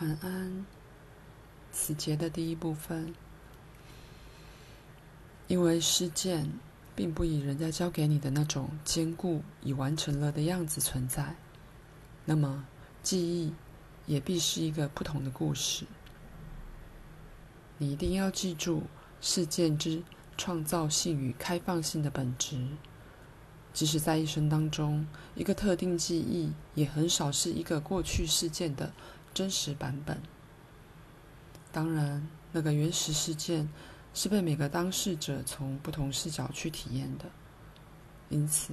晚安。此节的第一部分，因为事件并不以人家交给你的那种坚固已完成了的样子存在，那么记忆也必是一个不同的故事。你一定要记住事件之创造性与开放性的本质。即使在一生当中，一个特定记忆也很少是一个过去事件的真实版本。当然，那个原始事件是被每个当事者从不同视角去体验的，因此，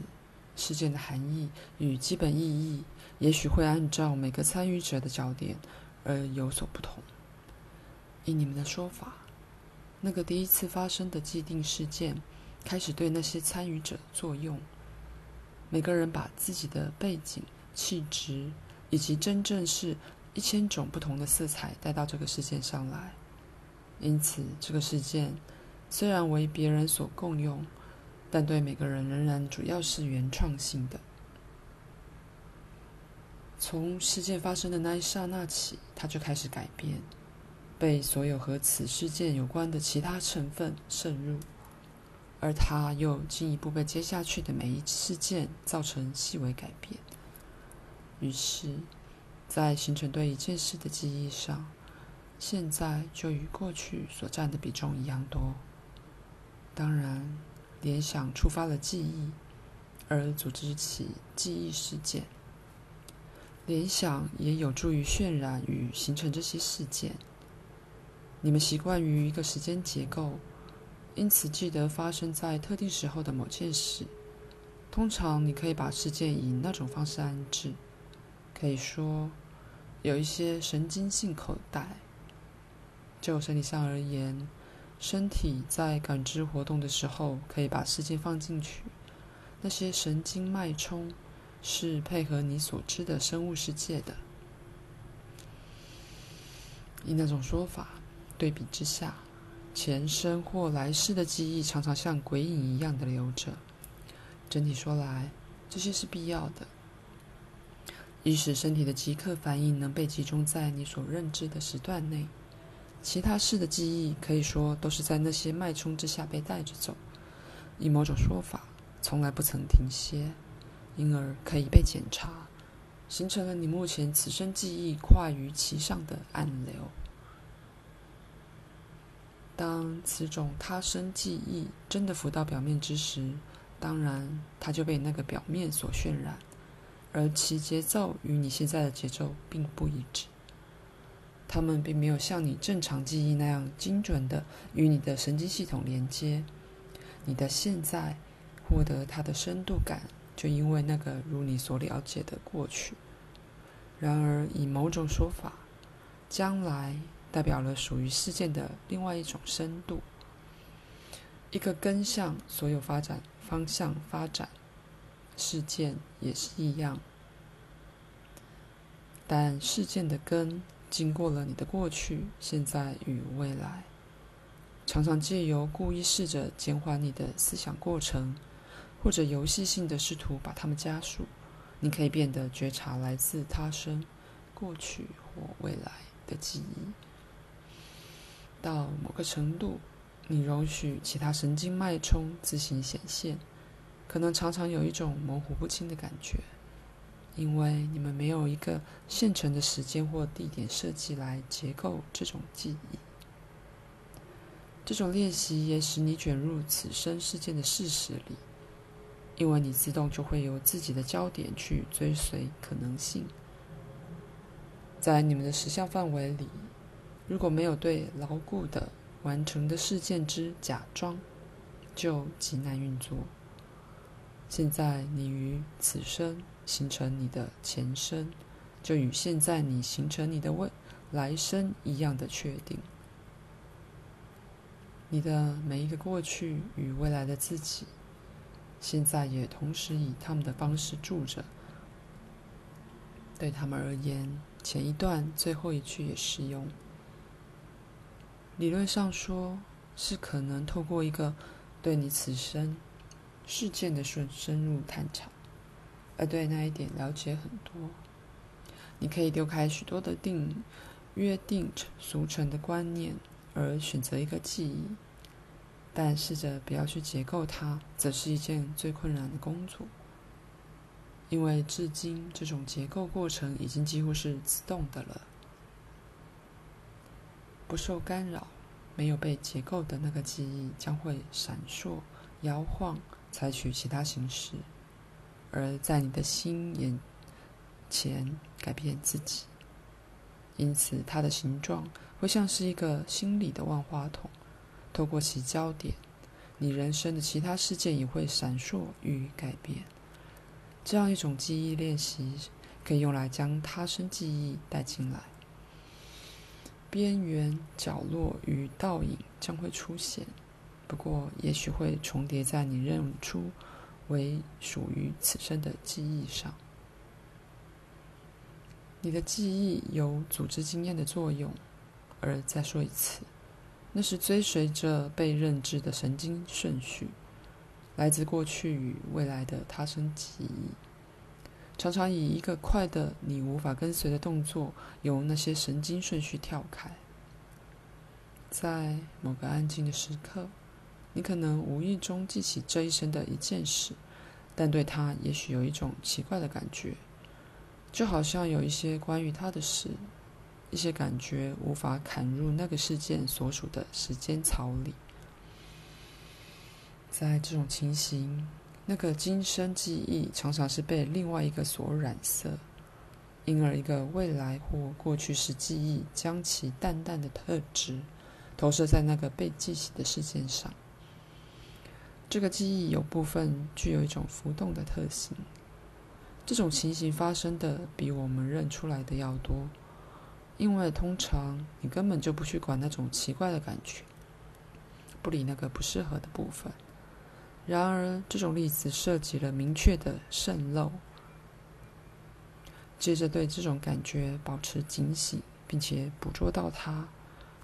事件的含义与基本意义也许会按照每个参与者的焦点而有所不同。以你们的说法，那个第一次发生的既定事件开始对那些参与者作用。每个人把自己的背景、气质以及真正是一千种不同的色彩带到这个世界上来，因此这个事件虽然为别人所共用，但对每个人仍然主要是原创性的。从事件发生的那一刹那起，它就开始改变，被所有和此事件有关的其他成分渗入。而它又进一步被接下去的每一事件造成细微改变，于是，在形成对一件事的记忆上，现在就与过去所占的比重一样多。当然，联想触发了记忆，而组织起记忆事件。联想也有助于渲染与形成这些事件。你们习惯于一个时间结构。因此，记得发生在特定时候的某件事。通常，你可以把事件以那种方式安置。可以说，有一些神经性口袋。就身体上而言，身体在感知活动的时候，可以把世界放进去。那些神经脉冲是配合你所知的生物世界的。以那种说法，对比之下。前生或来世的记忆常常像鬼影一样的留着。整体说来，这些是必要的，以使身体的即刻反应能被集中在你所认知的时段内。其他事的记忆可以说都是在那些脉冲之下被带着走，以某种说法，从来不曾停歇，因而可以被检查，形成了你目前此生记忆跨于其上的暗流。当此种他生记忆真的浮到表面之时，当然，它就被那个表面所渲染，而其节奏与你现在的节奏并不一致。它们并没有像你正常记忆那样精准地与你的神经系统连接。你的现在获得它的深度感，就因为那个如你所了解的过去。然而，以某种说法，将来。代表了属于事件的另外一种深度，一个根向所有发展方向发展，事件也是一样。但事件的根经过了你的过去、现在与未来，常常借由故意试着减缓你的思想过程，或者游戏性的试图把它们加速，你可以变得觉察来自他生、过去或未来的记忆。到某个程度，你容许其他神经脉冲自行显现，可能常常有一种模糊不清的感觉，因为你们没有一个现成的时间或地点设计来结构这种记忆。这种练习也使你卷入此生事件的事实里，因为你自动就会由自己的焦点去追随可能性，在你们的实相范围里。如果没有对牢固的完成的事件之假装，就极难运作。现在你与此生形成你的前生，就与现在你形成你的未来生一样的确定。你的每一个过去与未来的自己，现在也同时以他们的方式住着。对他们而言，前一段最后一句也适用。理论上说，是可能透过一个对你此生事件的深深入探查，而对那一点了解很多。你可以丢开许多的定约定俗成的观念而选择一个记忆，但试着不要去结构它，则是一件最困难的工作。因为至今这种结构过程已经几乎是自动的了，不受干扰，没有被结构的那个记忆将会闪烁、摇晃，采取其他形式，而在你的心眼前改变自己。因此，它的形状会像是一个心理的万花筒，透过其焦点，你人生的其他事件也会闪烁与改变。这样一种记忆练习，可以用来将他生记忆带进来。边缘、角落与倒影将会出现，不过也许会重叠在你认出为属于此生的记忆上。你的记忆有组织经验的作用，而再说一次，那是追随着被认知的神经顺序，来自过去与未来的他生记忆，常常以一个快的你无法跟随的动作，由那些神经顺序跳开。在某个安静的时刻，你可能无意中记起这一生的一件事，但对他也许有一种奇怪的感觉。就好像有一些关于他的事，一些感觉无法砍入那个事件所属的时间槽里。在这种情形，那个今生记忆常常是被另外一个所染色，因而一个未来或过去时记忆将其淡淡的特质投射在那个被记起的事件上。这个记忆有部分具有一种浮动的特性。这种情形发生的比我们认出来的要多，因为通常你根本就不去管那种奇怪的感觉，不理那个不适合的部分。然而，这种例子涉及了明确的渗漏。接着对这种感觉保持警醒，并且捕捉到它，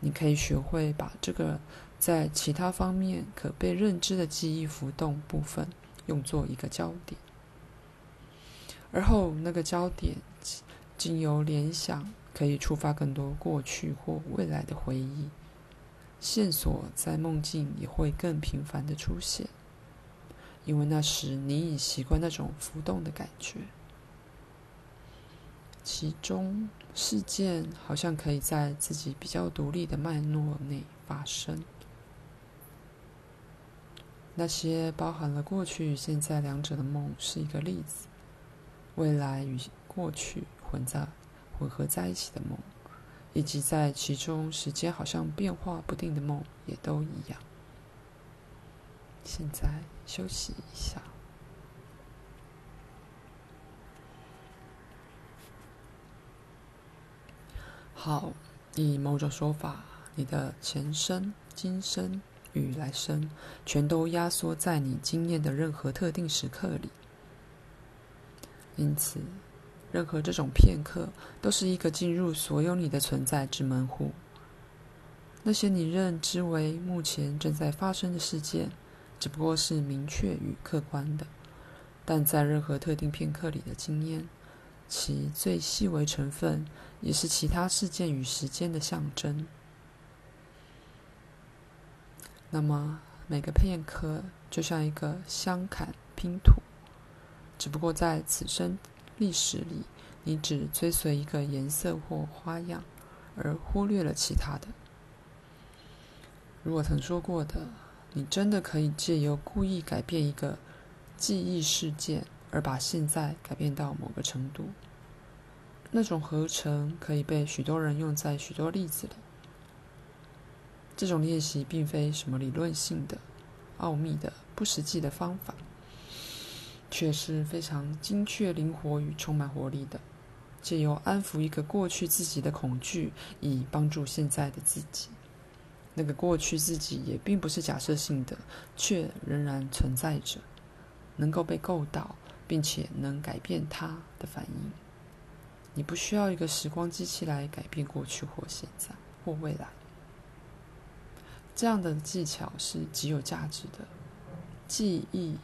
你可以学会把这个在其他方面可被认知的记忆浮动部分用作一个焦点。而后，那个焦点经由联想，可以触发更多过去或未来的回忆。线索在梦境也会更频繁地出现，因为那时你已习惯那种浮动的感觉。其中，事件好像可以在自己比较独立的脉络内发生。那些包含了过去与现在两者的梦是一个例子。未来与过去混在混合在一起的梦，以及在其中时间好像变化不定的梦，也都一样。现在休息一下。好，以某种说法，你的前生、今生与来生，全都压缩在你经验的任何特定时刻里。因此，任何这种片刻都是一个进入所有你的存在之门户。那些你认知为目前正在发生的事件，只不过是明确与客观的，但在任何特定片刻里的经验，其最细微成分也是其他事件与时间的象征。那么，每个片刻就像一个镶嵌拼图。只不过在此生历史里，你只追随一个颜色或花样，而忽略了其他的。如果曾说过的，你真的可以借由故意改变一个记忆事件，而把现在改变到某个程度。那种合成可以被许多人用在许多例子里。这种练习并非什么理论性的、奥秘的、不实际的方法。却是非常精确、灵活与充满活力的，借由安抚一个过去自己的恐惧，以帮助现在的自己。那个过去自己也并不是假设性的，却仍然存在着，能够被够到，并且能改变它的反应。你不需要一个时光机器来改变过去或现在或未来。这样的技巧是极有价值的，记忆。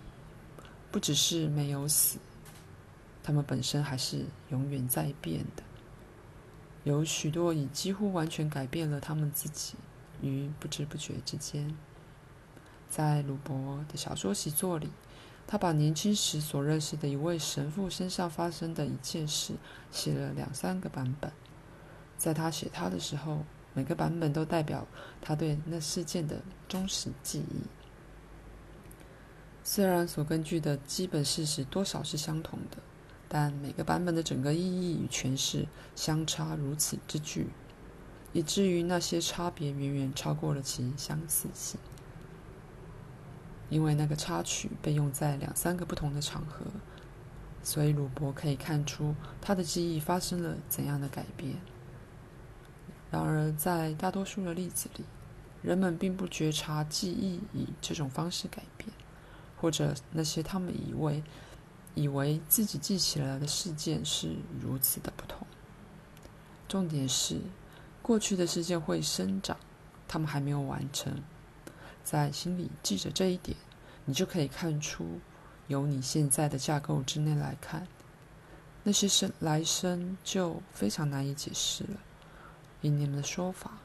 不只是没有死，它们本身还是永远在变的。有许多已几乎完全改变了他们自己于不知不觉之间。在鲁伯的小说习作里，他把年轻时所认识的一位神父身上发生的一件事写了两三个版本。在他写他的时候，每个版本都代表他对那事件的忠实记忆。虽然所根据的基本事实多少是相同的，但每个版本的整个意义与诠释相差如此之巨，以至于那些差别远远超过了其相似性。因为那个插曲被用在两三个不同的场合，所以鲁伯可以看出他的记忆发生了怎样的改变。然而，在大多数的例子里，人们并不觉察记忆以这种方式改变，或者那些他们以为以为自己记起来的事件是如此的不同。重点是，过去的事件会生长，他们还没有完成。在心里记着这一点，你就可以看出，由你现在的架构之内来看，那些生来生就非常难以解释了。以你们的说法，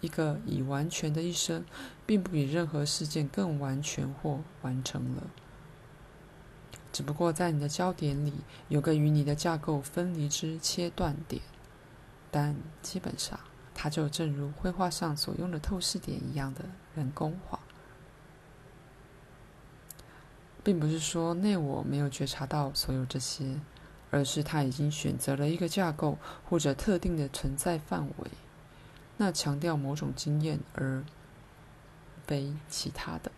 一个已完全的一生，并不比任何事件更完全或完成了。只不过在你的焦点里有个与你的架构分离之切断点，但基本上。它就正如绘画上所用的透视点一样的人工化，并不是说内我没有觉察到所有这些，而是他已经选择了一个架构或者特定的存在范围，那强调某种经验而非其他的。